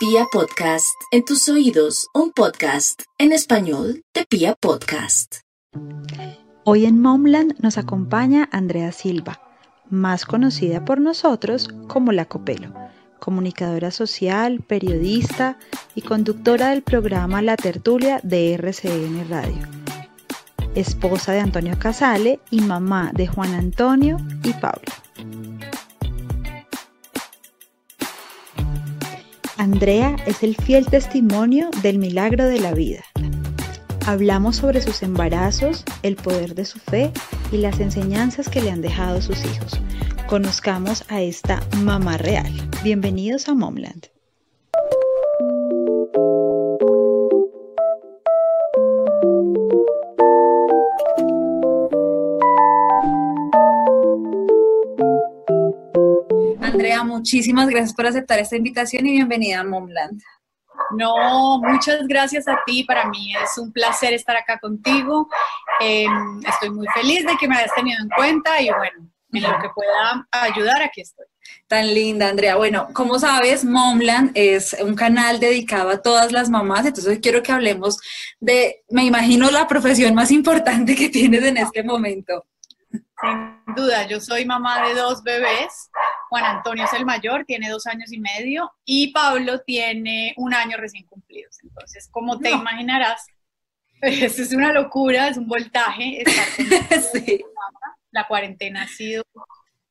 Pia Podcast, en tus oídos, un podcast en español de Pia Podcast. Hoy en Momland nos acompaña Andrea Silva, más conocida por nosotros como La Copelo, comunicadora social, periodista y conductora del programa La Tertulia de RCN Radio. Esposa de Antonio Casale y mamá de Juan Antonio y Pablo. Andrea es el fiel testimonio del milagro de la vida. Hablamos sobre sus embarazos, el poder de su fe y las enseñanzas que le han dejado sus hijos. Conozcamos a esta mamá real. Bienvenidos a Momland. Andrea, muchísimas gracias por aceptar esta invitación y bienvenida a Momland. No, muchas gracias a ti. Para mí es un placer estar acá contigo. Em, estoy muy feliz de que me hayas tenido en cuenta y bueno, en lo que pueda ayudar, aquí estoy. Tan linda, Andrea. Bueno, como sabes, Momland es un canal dedicado a todas las mamás, entonces quiero que hablemos de, me imagino, la profesión más importante que tienes en este momento. Sin duda, yo soy mamá de dos bebés. Juan Antonio es el mayor, tiene dos años y medio, y Pablo tiene un año recién cumplido. Entonces, como te imaginarás, eso es una locura, es un voltaje. sí. La cuarentena ha sido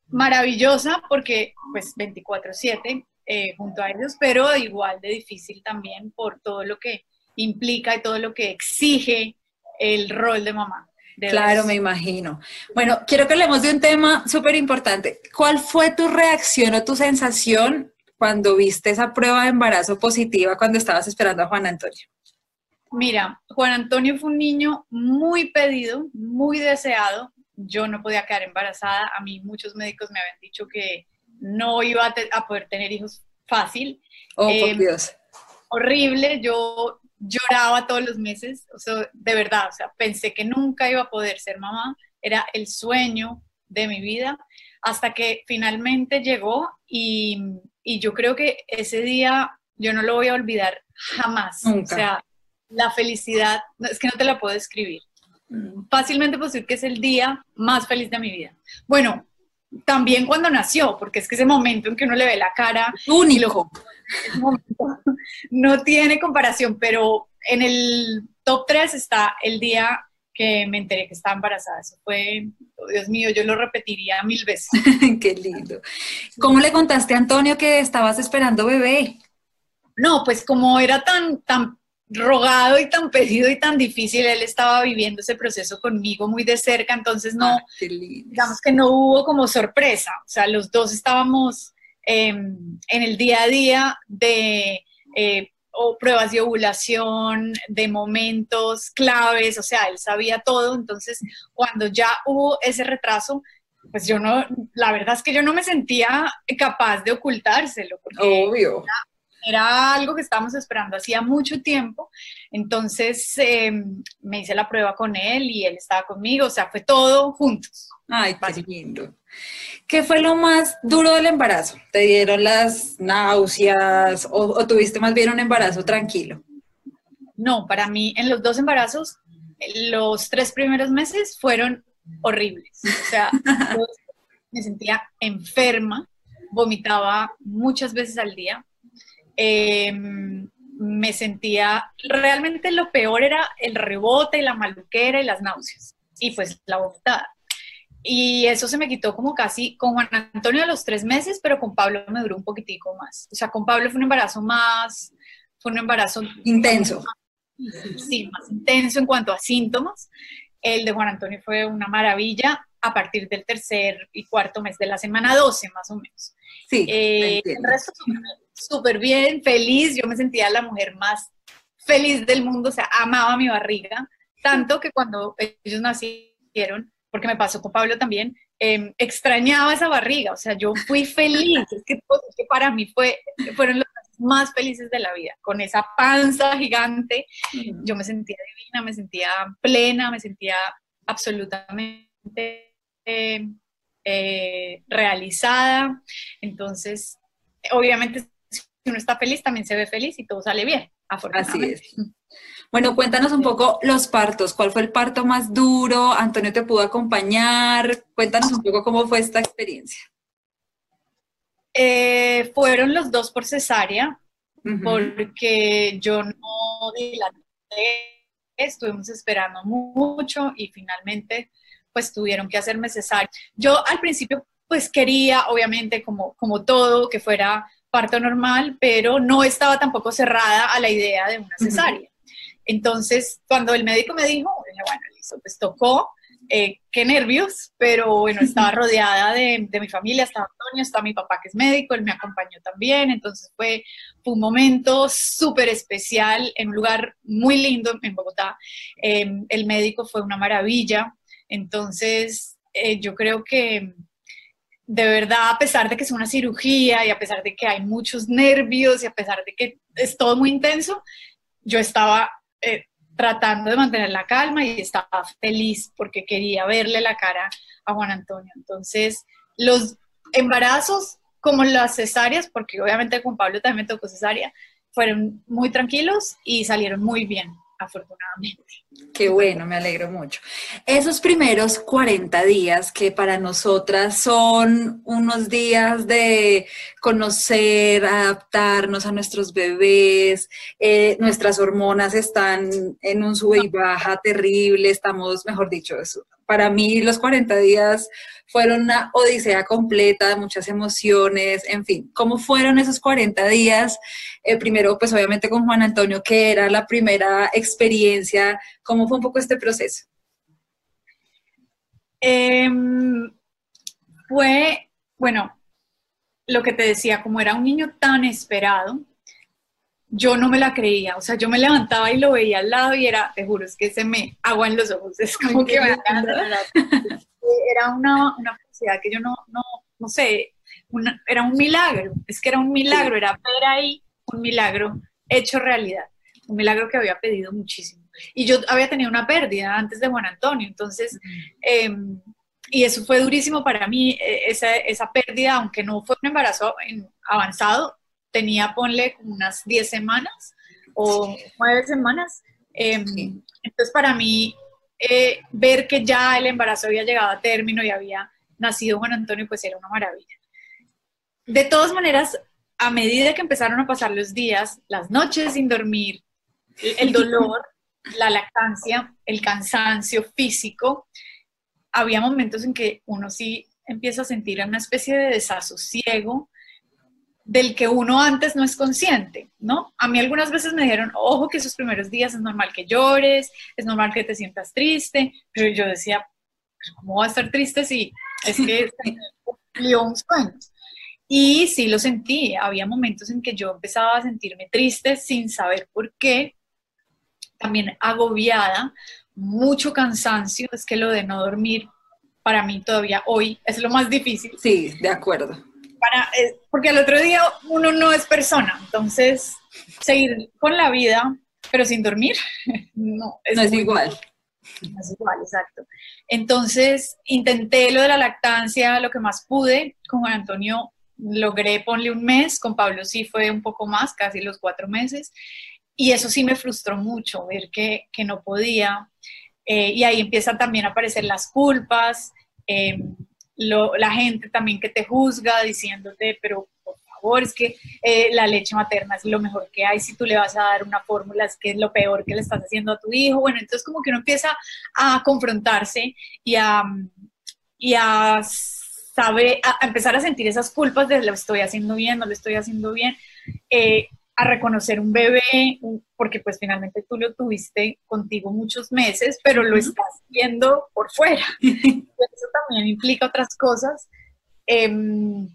maravillosa porque, pues, 24/7 eh, junto a ellos, pero igual de difícil también por todo lo que implica y todo lo que exige el rol de mamá. Claro, me imagino. Bueno, quiero que hablemos de un tema súper importante. ¿Cuál fue tu reacción o tu sensación cuando viste esa prueba de embarazo positiva cuando estabas esperando a Juan Antonio? Mira, Juan Antonio fue un niño muy pedido, muy deseado. Yo no podía quedar embarazada. A mí muchos médicos me habían dicho que no iba a, poder tener hijos fácil. Oh, por em, Dios. Horrible. Yo lloraba todos los meses, o sea, de verdad, o sea, pensé que nunca iba a poder ser mamá, era el sueño de mi vida, hasta que finalmente llegó y, yo creo que ese día yo no lo voy a olvidar jamás, o sea, la felicidad, es que no te la puedo describir. Mm. Fácilmente puedo decir que es el día más feliz de mi vida. Bueno, también cuando nació, porque es que ese momento en que uno le ve la cara único, no tiene comparación, pero en el top 3 está el día que me enteré que estaba embarazada. Eso fue, oh, Dios mío, yo lo repetiría mil veces. Qué lindo. ¿Cómo le contaste a Antonio que estabas esperando bebé? No, pues como era tan, tan rogado y tan pedido y tan difícil, él estaba viviendo ese proceso conmigo muy de cerca, entonces no, ah, digamos que no hubo como sorpresa, o sea, los dos estábamos em, en el día a día de eh, pruebas de ovulación, de momentos claves, o sea, él sabía todo, entonces cuando ya hubo ese retraso, pues yo no, la verdad es que yo no me sentía capaz de ocultárselo. Obvio era algo que estábamos esperando hacía mucho tiempo, entonces em, me hice la prueba con él y él estaba conmigo, o sea, fue todo juntos. Ay, qué lindo. ¿Qué fue lo más duro del embarazo? ¿Te dieron las náuseas o, tuviste más bien un embarazo tranquilo? No, para mí en los dos embarazos, los tres primeros meses fueron horribles. O sea, me sentía enferma, vomitaba muchas veces al día, Em, me sentía, realmente lo peor era el rebote y la maluquera y las náuseas y pues la vomitada. Y eso se me quitó como casi con Juan Antonio a los tres meses, pero con Pablo me duró un poquitico más. O sea, con Pablo fue un embarazo más, fue un embarazo intenso. sí, más intenso en cuanto a síntomas. El de Juan Antonio fue una maravilla a partir del tercer y cuarto mes de la semana 12, más o menos. Sí. Eh, el resto súper bien, feliz. Yo me sentía la mujer más feliz del mundo, o sea, amaba mi barriga. Tanto que cuando ellos nacieron, porque me pasó con Pablo también, em, extrañaba esa barriga, o sea, yo fui feliz, es que, para mí fue, fueron los más felices de la vida, con esa panza gigante, yo me sentía divina, me sentía plena, me sentía absolutamente eh, realizada, entonces, obviamente uno está feliz, también se ve feliz y todo sale bien, afortunadamente. Así es. Bueno, cuéntanos un poco los partos. ¿Cuál fue el parto más duro? ¿Antonio te pudo acompañar? Cuéntanos un poco cómo fue esta experiencia. Eh, fueron los dos por cesárea, porque yo no dilaté, estuvimos esperando mucho y finalmente pues tuvieron que hacerme cesárea. Yo al principio pues quería, obviamente, como, como todo, que fuera parto normal, pero no estaba tampoco cerrada a la idea de una cesárea. Entonces, cuando el médico me dijo, dije, bueno, listo, pues tocó, eh, qué nervios, pero bueno, estaba rodeada de, mi familia, estaba Antonio, está mi papá que es médico, él me acompañó también, entonces fue, un momento súper especial en un lugar muy lindo en Bogotá. Em, el médico fue una maravilla, entonces eh, yo creo que de verdad, a pesar de que es una cirugía y a pesar de que hay muchos nervios y a pesar de que es todo muy intenso, yo estaba eh, tratando de mantener la calma y estaba feliz porque quería verle la cara a Juan Antonio. Entonces, los embarazos como las cesáreas, porque obviamente con Pablo también tocó cesárea, fueron muy tranquilos y salieron muy bien afortunadamente. Qué bueno, me alegro mucho. Esos primeros 40 días que para nosotras son unos días de conocer, adaptarnos a nuestros bebés, eh, nuestras hormonas están en un sube y baja terrible, estamos, mejor dicho, eso. Para mí los 40 días fueron una odisea completa, muchas emociones, en fin, ¿cómo fueron esos 40 días? Eh, primero, pues obviamente con Juan Antonio, que era la primera experiencia, ¿cómo fue un poco este proceso? Em, fue, bueno, lo que te decía, como era un niño tan esperado, yo no me la creía, o sea, yo me levantaba y lo veía al lado y era, te juro, es que se me agua en los ojos, es como que me era una, una felicidad que yo no, no, no sé, era un milagro, es que era un milagro, era ver ahí un milagro hecho realidad, un milagro que había pedido muchísimo. Y yo había tenido una pérdida antes de Juan Antonio, entonces, em, y eso fue durísimo para mí, e, esa, esa pérdida, aunque no fue un embarazo avanzado, tenía, ponle, como unas 10 semanas o 9 semanas. Em, entonces, para mí, eh, ver que ya el embarazo había llegado a término y había nacido Juan Antonio, pues era una maravilla. De todas maneras, a medida que empezaron a pasar los días, las noches sin dormir, el dolor, la lactancia, el cansancio físico, había momentos en que uno sí empieza a sentir una especie de desasosiego, del que uno antes no es consciente, ¿no? A mí algunas veces me dijeron, ojo que esos primeros días es normal que llores, es normal que te sientas triste, pero yo decía, ¿cómo va a estar triste si es que cumplió un sueño? Y sí lo sentí, había momentos en que yo empezaba a sentirme triste sin saber por qué, también agobiada, mucho cansancio, es que lo de no dormir para mí todavía hoy es lo más difícil. Sí, de acuerdo eh, porque al otro día uno no es persona, entonces seguir con la vida, pero sin dormir, no es, no es igual. No es igual, exacto. Entonces intenté lo de la lactancia lo que más pude, con Antonio logré ponle un mes, con Pablo sí fue un poco más, casi los cuatro meses, y eso sí me frustró mucho, ver que, que no podía, eh, y ahí empiezan también a aparecer las culpas, eh, la gente también que te juzga diciéndote, pero por favor, es que eh, la leche materna es lo mejor que hay, si tú le vas a dar una fórmula es que es lo peor que le estás haciendo a tu hijo, bueno, entonces como que uno empieza a confrontarse y a, y a saber, a empezar a sentir esas culpas de lo estoy haciendo bien, no lo estoy haciendo bien. Eh, a reconocer un bebé, porque pues finalmente tú lo tuviste contigo muchos meses, pero lo estás viendo por fuera. Eso también implica otras cosas. Em,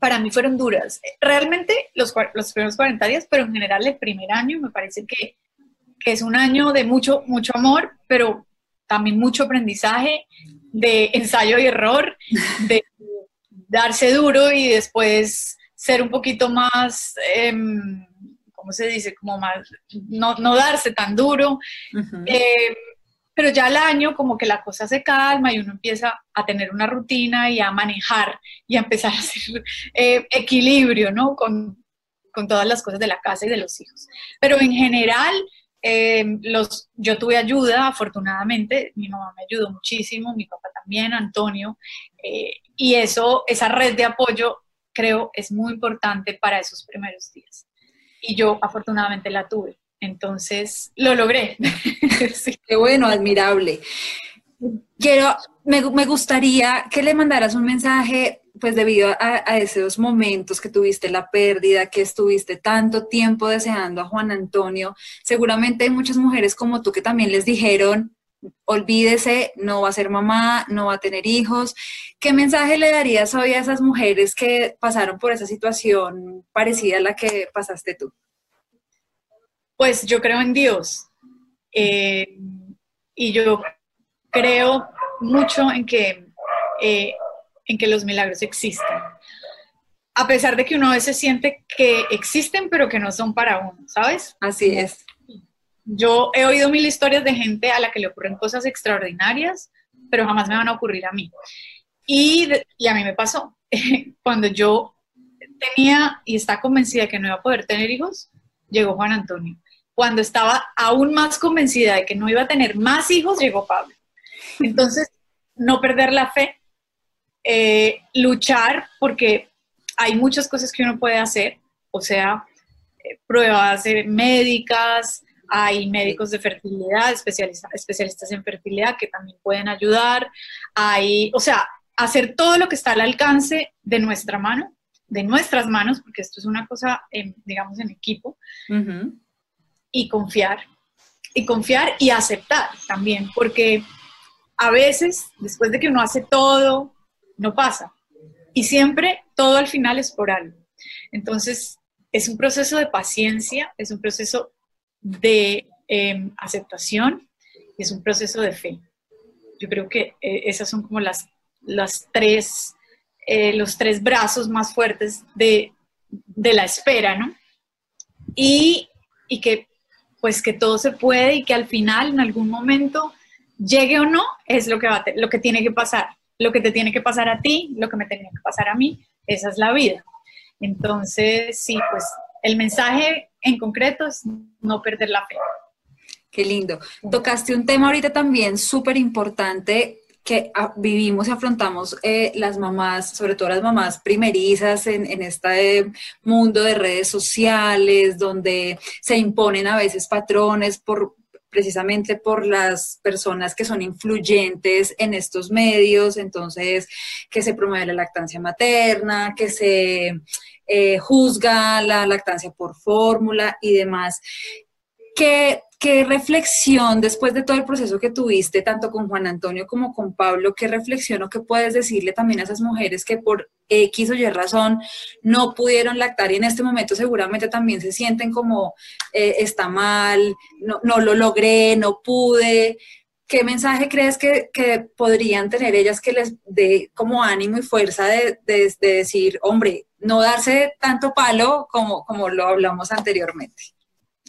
para mí fueron duras. Realmente los, los, primeros 40 días, pero en general el primer año me parece que, que es un año de mucho, mucho amor, pero también mucho aprendizaje, de ensayo y error, de darse duro y después ser un poquito más, em, ¿cómo se dice? Como más, no, darse tan duro. Em, pero ya al año como que la cosa se calma y uno empieza a tener una rutina y a manejar y a empezar a hacer eh, equilibrio, ¿no? Con, con todas las cosas de la casa y de los hijos. Pero en general, eh, los, yo tuve ayuda, afortunadamente, mi mamá me ayudó muchísimo, mi papá también, Antonio, eh, y eso, esa red de apoyo, creo, es muy importante para esos primeros días. Y yo, afortunadamente, la tuve. Entonces, lo logré. Qué bueno, admirable. Quiero, me, me, gustaría que le mandaras un mensaje, pues debido a, a, esos momentos que tuviste la pérdida, que estuviste tanto tiempo deseando a Juan Antonio. Seguramente hay muchas mujeres como tú que también les dijeron, olvídese, no va a ser mamá, no va a tener hijos. ¿Qué mensaje le darías hoy a esas mujeres que pasaron por esa situación parecida a la que pasaste tú? Pues yo creo en Dios. Eh, y yo creo mucho en que, eh, en que los milagros existen. A pesar de que uno a veces siente que existen, pero que no son para uno, ¿sabes? Así es. Yo he oído mil historias de gente a la que le ocurren cosas extraordinarias, pero jamás me van a ocurrir a mí. Y, y a mí me pasó. Cuando yo tenía y estaba convencida que no iba a poder tener hijos, llegó Juan Antonio. Cuando estaba aún más convencida de que no iba a tener más hijos, llegó Pablo. Entonces, no perder la fe, eh, luchar, porque hay muchas cosas que uno puede hacer, o sea, eh, pruebas médicas, hay médicos de fertilidad, especialistas, especialistas en fertilidad que también pueden ayudar, hay, o sea, hacer todo lo que está al alcance de nuestra mano, de nuestras manos, porque esto es una cosa, digamos, en equipo, y confiar, y confiar y aceptar también, porque a veces, después de que uno hace todo, no pasa. Y siempre todo al final es por algo. Entonces, es un proceso de paciencia, es un proceso de em, aceptación y es un proceso de fe. Yo creo que eh, esas son como las, las tres, eh, los tres brazos más fuertes de, de la espera, ¿no? Y, y, que pues que todo se puede y que al final, en algún momento, llegue o no, es lo que, va lo que tiene que pasar. Lo que te tiene que pasar a ti, lo que me tiene que pasar a mí, esa es la vida. Entonces, sí, pues el mensaje en concreto es no perder la fe. Qué lindo. Tocaste un tema ahorita también súper importante que vivimos y afrontamos eh, las mamás, sobre todo las mamás primerizas en, este mundo de redes sociales, donde se imponen a veces patrones por precisamente por las personas que son influyentes en estos medios, entonces que se promueve la lactancia materna, que se eh, juzga la lactancia por fórmula y demás. ¿Qué, ¿Qué reflexión, después de todo el proceso que tuviste, tanto con Juan Antonio como con Pablo, qué reflexión o qué puedes decirle también a esas mujeres que por X o Y razón no pudieron lactar y en este momento seguramente también se sienten como eh, está mal, no, no, lo logré, no pude? ¿Qué mensaje crees que, que, podrían tener ellas que les dé como ánimo y fuerza de, de, de decir, hombre, no darse tanto palo como, como lo hablamos anteriormente?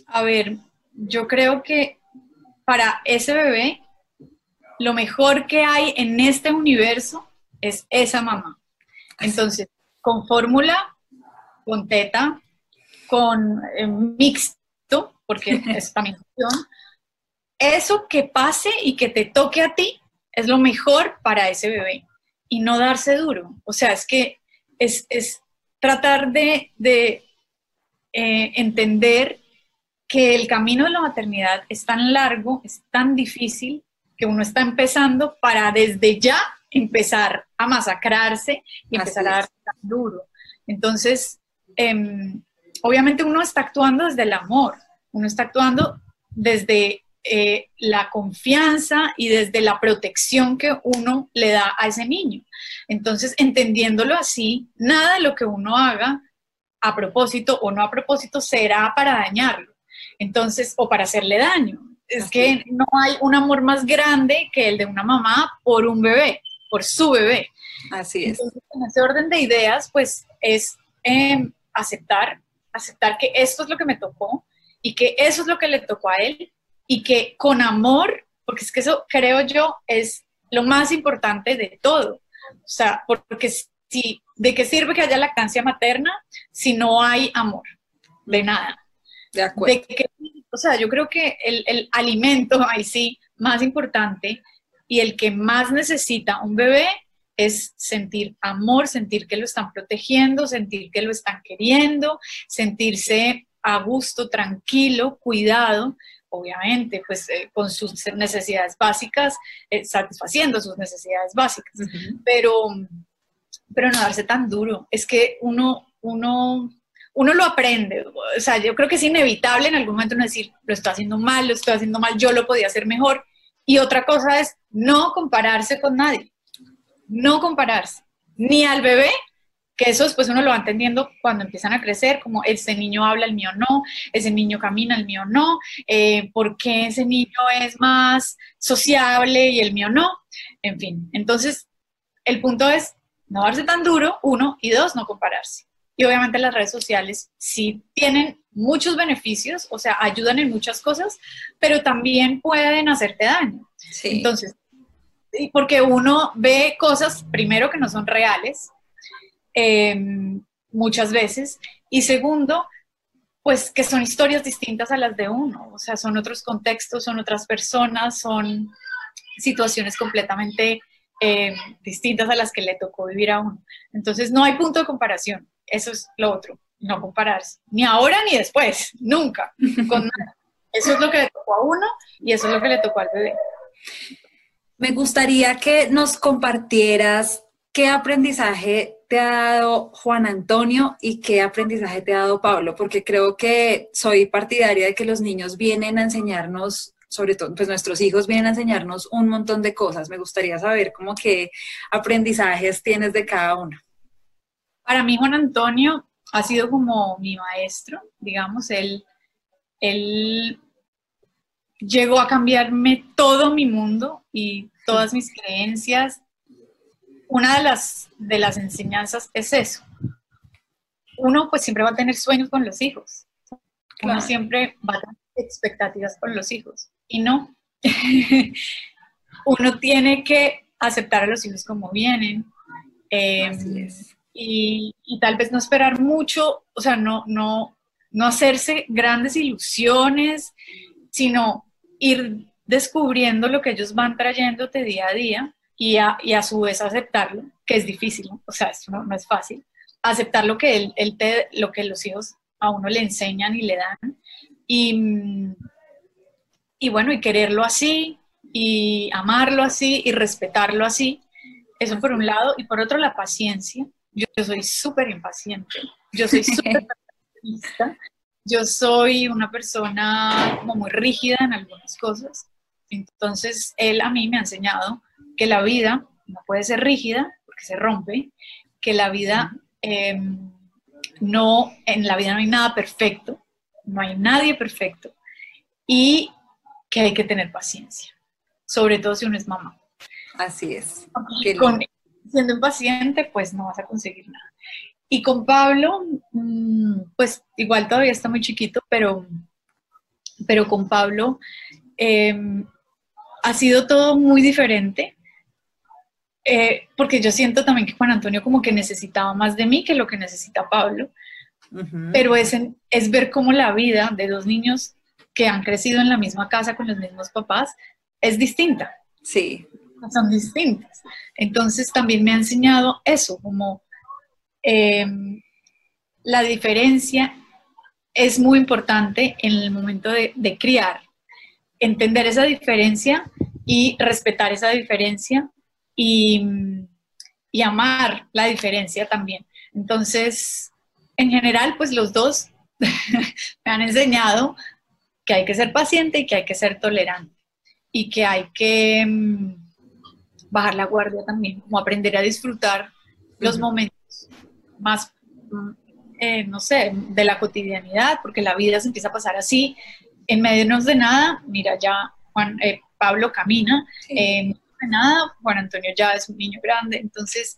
A ver, yo creo que para ese bebé, lo mejor que hay en este universo es esa mamá. Entonces, con fórmula, con teta, con eh, mixto, porque es también eso que pase y que te toque a ti es lo mejor para ese bebé y no darse duro. O sea, es que es, tratar de, eh, entender que el camino de la maternidad es tan largo, es tan difícil, que uno está empezando para desde ya empezar a masacrarse y empezar a dar tan duro. Entonces, em, obviamente uno está actuando desde el amor, uno está actuando desde eh, la confianza y desde la protección que uno le da a ese niño. Entonces, entendiéndolo así, nada de lo que uno haga a propósito o no a propósito será para dañarlo. Entonces, o para hacerle daño. Es que no hay un amor más grande que el de una mamá por un bebé, por su bebé. Así es. Entonces, en ese orden de ideas, pues es em, aceptar, aceptar que esto es lo que me tocó y que eso es lo que le tocó a él y que con amor, porque es que eso creo yo es lo más importante de todo. O sea, porque si, ¿de qué sirve que haya lactancia materna si no hay amor? de nada. De acuerdo. o sea, yo creo que el, el alimento, ahí sí, más importante y el que más necesita un bebé es sentir amor, sentir que lo están protegiendo, sentir que lo están queriendo, sentirse a gusto, tranquilo, cuidado, obviamente, pues eh, con sus necesidades básicas, eh, satisfaciendo sus necesidades básicas, pero, pero no darse tan duro. Es que uno, uno, uno lo aprende, o sea, yo creo que es inevitable en algún momento decir, lo estoy haciendo mal, lo estoy haciendo mal, yo lo podía hacer mejor. Y otra cosa es no compararse con nadie, no compararse, ni al bebé que eso después uno lo va entendiendo cuando empiezan a crecer, como ese niño habla, el mío no, ese niño camina, el mío no, eh, por qué ese niño es más sociable y el mío no, en fin. Entonces, el punto es no darse tan duro, uno, y dos, no compararse. Y obviamente las redes sociales sí tienen muchos beneficios, o sea, ayudan en muchas cosas, pero también pueden hacerte daño. Sí. Entonces, porque uno ve cosas, primero, que no son reales, Em, muchas veces. Y segundo, pues que son historias distintas a las de uno, o sea, son otros contextos, son otras personas, son situaciones completamente em, distintas a las que le tocó vivir a uno. Entonces, no hay punto de comparación, eso es lo otro, no compararse, ni ahora ni después, nunca, con Eso es lo que le tocó a uno y eso es lo que le tocó al bebé. Me gustaría que nos compartieras qué aprendizaje te ha dado Juan Antonio y qué aprendizaje te ha dado Pablo? Porque creo que soy partidaria de que los niños vienen a enseñarnos, sobre todo, pues nuestros hijos vienen a enseñarnos un montón de cosas. Me gustaría saber cómo qué aprendizajes tienes de cada uno. Para mí Juan Antonio ha sido como mi maestro, digamos, él, él llegó a cambiarme todo mi mundo y todas mis creencias una de las, de las enseñanzas es eso. Uno pues siempre va a tener sueños con los hijos. Uno siempre va a tener expectativas con los hijos. Y no. Uno tiene que aceptar a los hijos como vienen. Em, y, y, tal vez no esperar mucho, o sea, no, no, no hacerse grandes ilusiones, sino ir descubriendo lo que ellos van trayéndote día a día y a, y a su vez aceptarlo, que es difícil, o sea, esto no, es fácil, aceptar lo que, él, él te, lo que los hijos a uno le enseñan y le dan, y, y bueno, y quererlo así, y amarlo así, y respetarlo así, eso por un lado, y por otro la paciencia, yo, soy súper impaciente, yo soy súper yo soy una persona como muy rígida en algunas cosas, entonces él a mí me ha enseñado que la vida no puede ser rígida porque se rompe, que la vida em, no, en la vida no hay nada perfecto, no hay nadie perfecto y que hay que tener paciencia, sobre todo si uno es mamá. Así es. siendo impaciente, pues no vas a conseguir nada. Y con Pablo, mm, pues igual todavía está muy chiquito, pero, pero con Pablo em, ha sido todo muy diferente. Eh, porque yo siento también que Juan Antonio como que necesitaba más de mí que lo que necesita Pablo, pero es, es ver cómo la vida de dos niños que han crecido en la misma casa con los mismos papás es distinta. Sí. Son distintas. Entonces también me ha enseñado eso, como em, la diferencia es muy importante en el momento de, de criar. Entender esa diferencia y respetar esa diferencia y, amar la diferencia también. Entonces, en general, pues los dos me han enseñado que hay que ser paciente y que hay que ser tolerante y que hay que mm, bajar la guardia también, como aprender a disfrutar los momentos más, mm, eh, no sé, de la cotidianidad, porque la vida se empieza a pasar así, en medio de nada, mira, ya Juan, eh, Pablo camina, eh, nada, Juan Antonio ya es un niño grande, entonces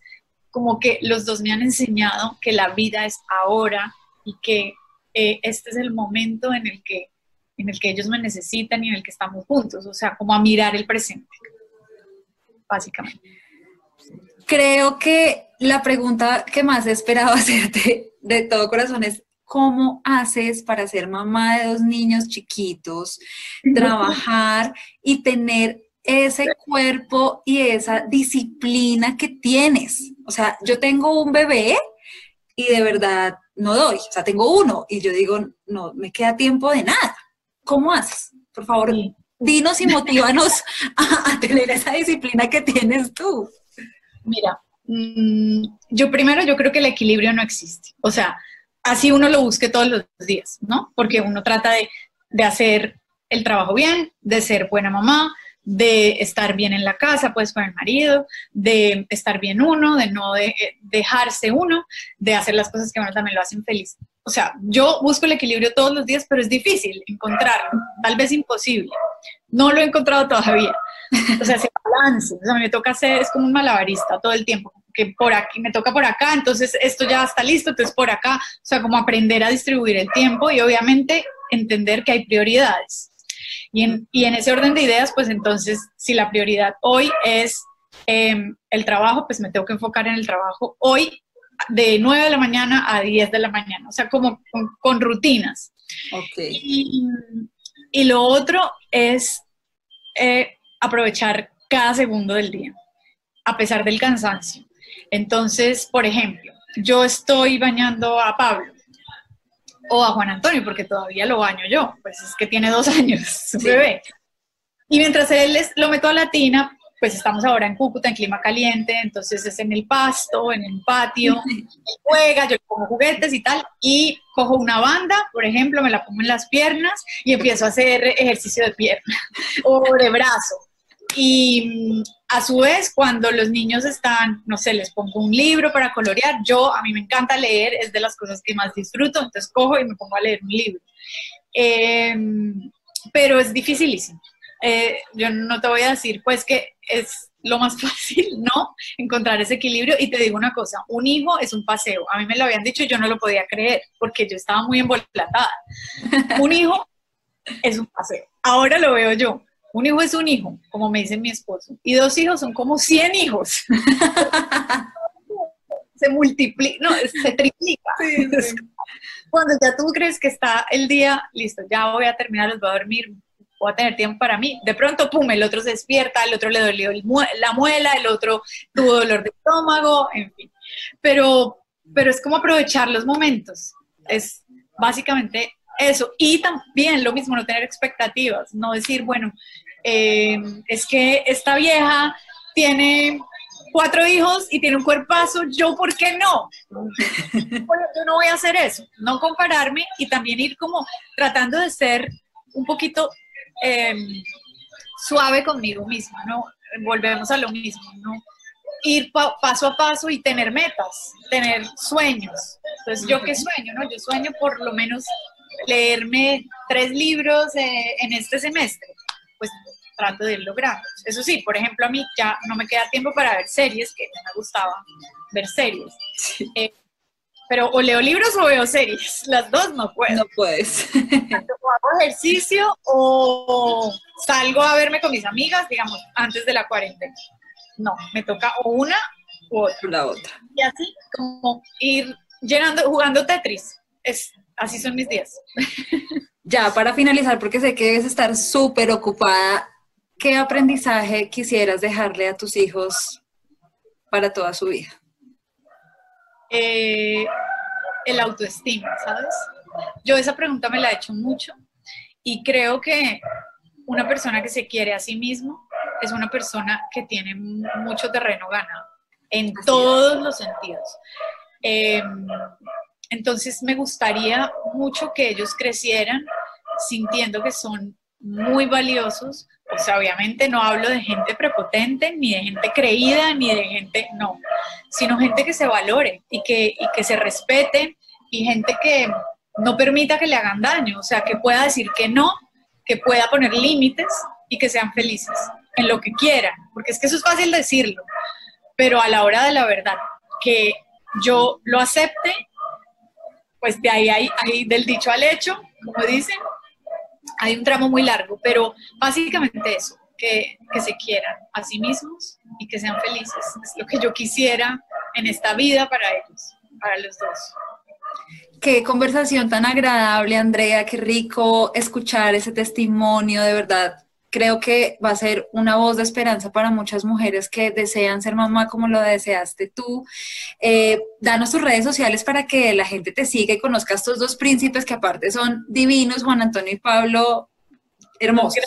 como que los dos me han enseñado que la vida es ahora y que eh, este es el momento en el que en el que ellos me necesitan y en el que estamos juntos, o sea, como a mirar el presente, básicamente. Creo que la pregunta que más he esperado hacerte de todo corazón es, ¿cómo haces para ser mamá de dos niños chiquitos, trabajar y tener ese cuerpo y esa disciplina que tienes? O sea, yo tengo un bebé y de verdad no doy, o sea, tengo uno y yo digo, no, me queda tiempo de nada. ¿Cómo haces? Por favor, dinos y motívanos a, tener esa disciplina que tienes tú. Mira, mm, yo primero yo creo que el equilibrio no existe. O sea, así uno lo busque todos los días, ¿no? Porque uno trata de, de hacer el trabajo bien, de ser buena mamá, de estar bien en la casa, pues con el marido, de estar bien uno, de no de, dejarse uno, de hacer las cosas que a uno también lo hacen feliz. O sea, yo busco el equilibrio todos los días, pero es difícil encontrarlo, tal vez imposible. No lo he encontrado todavía. O sea, ese balance, o sea, me toca hacer, es como un malabarista todo el tiempo, que por aquí, me toca por acá, entonces esto ya está listo, entonces por acá, o sea, como aprender a distribuir el tiempo y obviamente entender que hay prioridades. Y en, y en ese orden de ideas, pues entonces, si la prioridad hoy es em, el trabajo, pues me tengo que enfocar en el trabajo hoy de 9 de la mañana a 10 de la mañana, o sea, como con, rutinas. Okay. Y, y, lo otro es eh, aprovechar cada segundo del día, a pesar del cansancio. Entonces, por ejemplo, yo estoy bañando a Pablo o a Juan Antonio, porque todavía lo baño yo, pues es que tiene dos años, su bebé. Y mientras él lo meto a la tina, pues estamos ahora en Cúcuta, en clima caliente, entonces es en el pasto, en el patio, él juega, yo le pongo juguetes y tal, y cojo una banda, por ejemplo, me la pongo en las piernas y empiezo a hacer ejercicio de pierna o de brazo. Y a su vez, cuando los niños están, no sé, les pongo un libro para colorear, yo, a mí me encanta leer, es de las cosas que más disfruto, entonces cojo y me pongo a leer un libro. Em, pero es dificilísimo. Eh, yo no te voy a decir, pues, que es lo más fácil, ¿no? Encontrar ese equilibrio. Y te digo una cosa, un hijo es un paseo. A mí me lo habían dicho y yo no lo podía creer porque yo estaba muy embolatada. un hijo es un paseo. Ahora lo veo yo. Un hijo es un hijo, como me dice mi esposo, y dos hijos son como 100 hijos. se multiplica, no, se triplica. Cuando ya tú crees que está el día, listo, ya voy a terminar, los voy a dormir, voy a tener tiempo para mí. De pronto, pum, el otro se despierta, el otro le dolió la muela, el otro tuvo dolor de estómago, en fin. Pero, pero es como aprovechar los momentos. Es básicamente eso. Y también lo mismo, no tener expectativas, no decir, bueno, eh, es que esta vieja tiene cuatro hijos y tiene un cuerpazo, yo por qué no? yo no voy a hacer eso, no compararme y también ir como tratando de ser un poquito em, suave conmigo misma, ¿no? Volvemos a lo mismo, ¿no? Ir paso a paso y tener metas, tener sueños. Entonces, ¿yo qué sueño, no? Yo sueño por lo menos leerme tres libros eh, en este semestre. Pues trato de ir logrando. Eso sí, por ejemplo, a mí ya no me queda tiempo para ver series, que me gustaba ver series. Eh, pero o leo libros o veo series, las dos no puedo. No puedes. o hago ejercicio o salgo a verme con mis amigas, digamos, antes de la cuarentena. No, me toca o una u otra. La otra. Y así como ir llenando, jugando Tetris. Es, así son mis días. Ya, para finalizar, porque sé que debes estar súper ocupada, ¿qué aprendizaje quisieras dejarle a tus hijos para toda su vida? Eh, el autoestima, ¿sabes? Yo esa pregunta me la he hecho mucho y creo que una persona que se quiere a sí mismo es una persona que tiene mucho terreno ganado en todos los sentidos. Em, entonces me gustaría mucho que ellos crecieran sintiendo que son muy valiosos. Sea, obviamente no hablo de gente prepotente, ni de gente creída, ni de gente, no, sino gente que se valore y que, y que se respete y gente que no permita que le hagan daño, o sea, que pueda decir que no, que pueda poner límites y que sean felices en lo que quieran, porque es que eso es fácil decirlo, pero a la hora de la verdad, que yo lo acepte pues de ahí del dicho al hecho, como dicen, hay un tramo muy largo, pero básicamente eso, que, que, se quieran a sí mismos y que sean felices. Es lo que yo quisiera en esta vida para ellos, para los dos. qué conversación tan agradable, Andrea, qué rico escuchar ese testimonio, de verdad. Creo que va a ser una voz de esperanza para muchas mujeres que desean ser mamá como lo deseaste tú. Eh, danos tus redes sociales para que la gente te siga y conozca a estos dos príncipes que aparte son divinos, Juan Antonio y Pablo, hermosos.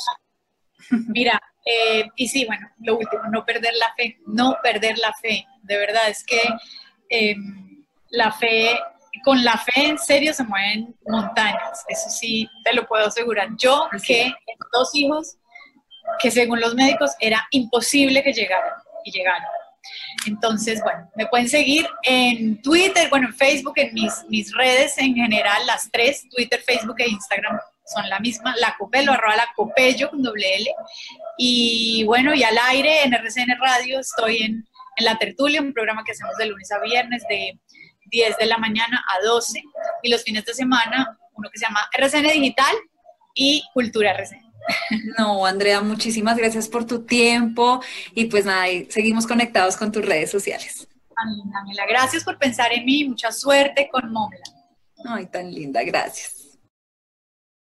Mira, eh, y sí, bueno, lo último, no perder la fe, no perder la fe. De verdad, es que em, la fe, con la fe en serio se mueven montañas, eso sí, te lo puedo asegurar. Yo que tengo dos hijos que según los médicos era imposible que llegaran y llegaron. Entonces, bueno, me pueden seguir en Twitter, bueno, en Facebook, en mis, mis redes en general, las tres, Twitter, Facebook e Instagram son la misma, la Copelo, arroba la Copello con doble L. Y bueno, y al aire en RCN Radio estoy en, en La Tertulia, un programa que hacemos de lunes a viernes de 10 de la mañana a 12. Y los fines de semana, uno que se llama RCN Digital y Cultura RCN. No, Andrea, muchísimas gracias por tu tiempo y pues nada, seguimos conectados con tus redes sociales. Gracias por pensar en mí, mucha suerte con Momla. Ay, tan linda, gracias.